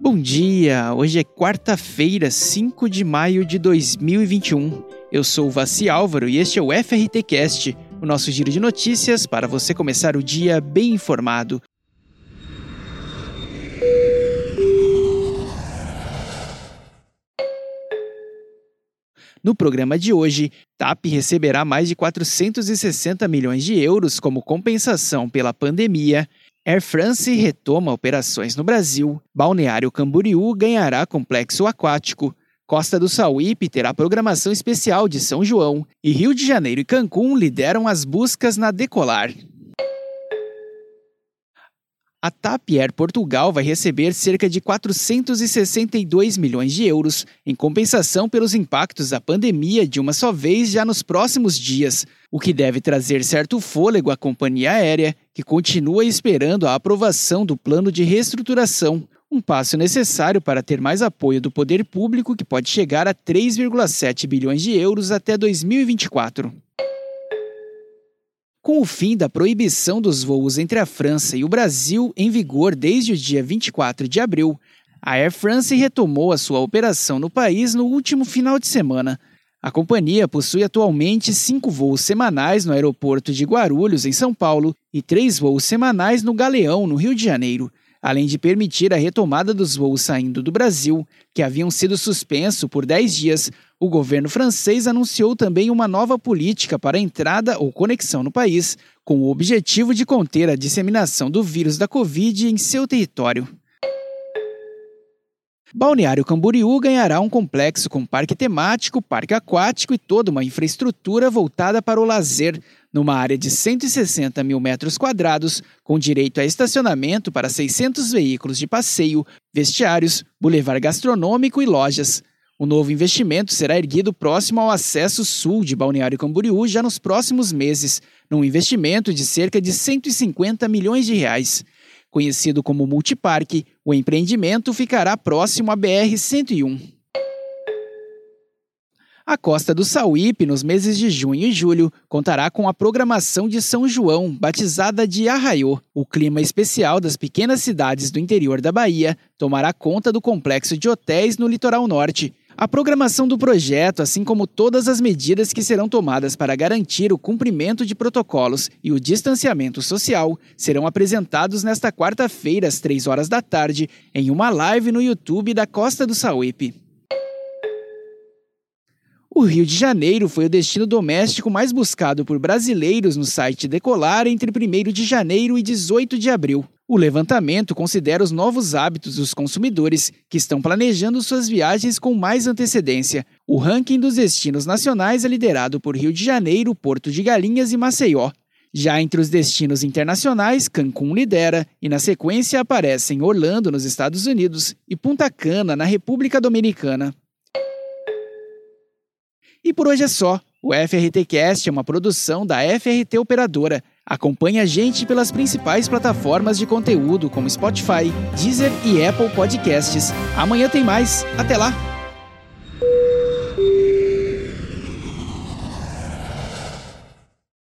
Bom dia! Hoje é quarta-feira, 5 de maio de 2021. Eu sou o Vassi Álvaro e este é o FRT Cast, o nosso giro de notícias para você começar o dia bem informado. No programa de hoje, TAP receberá mais de 460 milhões de euros como compensação pela pandemia. Air France retoma operações no Brasil. Balneário Camboriú ganhará complexo aquático. Costa do Sauípe terá programação especial de São João. E Rio de Janeiro e Cancún lideram as buscas na Decolar. A TAP Air Portugal vai receber cerca de 462 milhões de euros em compensação pelos impactos da pandemia de uma só vez já nos próximos dias, o que deve trazer certo fôlego à companhia aérea, que continua esperando a aprovação do plano de reestruturação, um passo necessário para ter mais apoio do poder público que pode chegar a 3,7 bilhões de euros até 2024. Com o fim da proibição dos voos entre a França e o Brasil em vigor desde o dia 24 de abril, a Air France retomou a sua operação no país no último final de semana. A companhia possui atualmente cinco voos semanais no aeroporto de Guarulhos, em São Paulo, e três voos semanais no Galeão, no Rio de Janeiro além de permitir a retomada dos voos saindo do Brasil, que haviam sido suspensos por 10 dias, o governo francês anunciou também uma nova política para entrada ou conexão no país, com o objetivo de conter a disseminação do vírus da Covid em seu território. Balneário Camboriú ganhará um complexo com parque temático, parque aquático e toda uma infraestrutura voltada para o lazer, numa área de 160 mil metros quadrados, com direito a estacionamento para 600 veículos de passeio, vestiários, bulevar gastronômico e lojas. O novo investimento será erguido próximo ao acesso sul de Balneário Camboriú já nos próximos meses, num investimento de cerca de 150 milhões de reais. Conhecido como Multiparque, o empreendimento ficará próximo à BR-101. A Costa do Sauípe, nos meses de junho e julho, contará com a programação de São João, batizada de Arraiô. O clima especial das pequenas cidades do interior da Bahia tomará conta do complexo de hotéis no litoral norte. A programação do projeto, assim como todas as medidas que serão tomadas para garantir o cumprimento de protocolos e o distanciamento social, serão apresentados nesta quarta-feira, às 3 horas da tarde, em uma live no YouTube da Costa do Sauípe. O Rio de Janeiro foi o destino doméstico mais buscado por brasileiros no site Decolar entre 1 de janeiro e 18 de abril. O levantamento considera os novos hábitos dos consumidores que estão planejando suas viagens com mais antecedência. O ranking dos destinos nacionais é liderado por Rio de Janeiro, Porto de Galinhas e Maceió. Já entre os destinos internacionais, Cancún lidera e na sequência aparecem Orlando, nos Estados Unidos, e Punta Cana, na República Dominicana. E por hoje é só. O FRT Cast é uma produção da FRT Operadora. Acompanhe a gente pelas principais plataformas de conteúdo como Spotify, Deezer e Apple Podcasts. Amanhã tem mais. Até lá!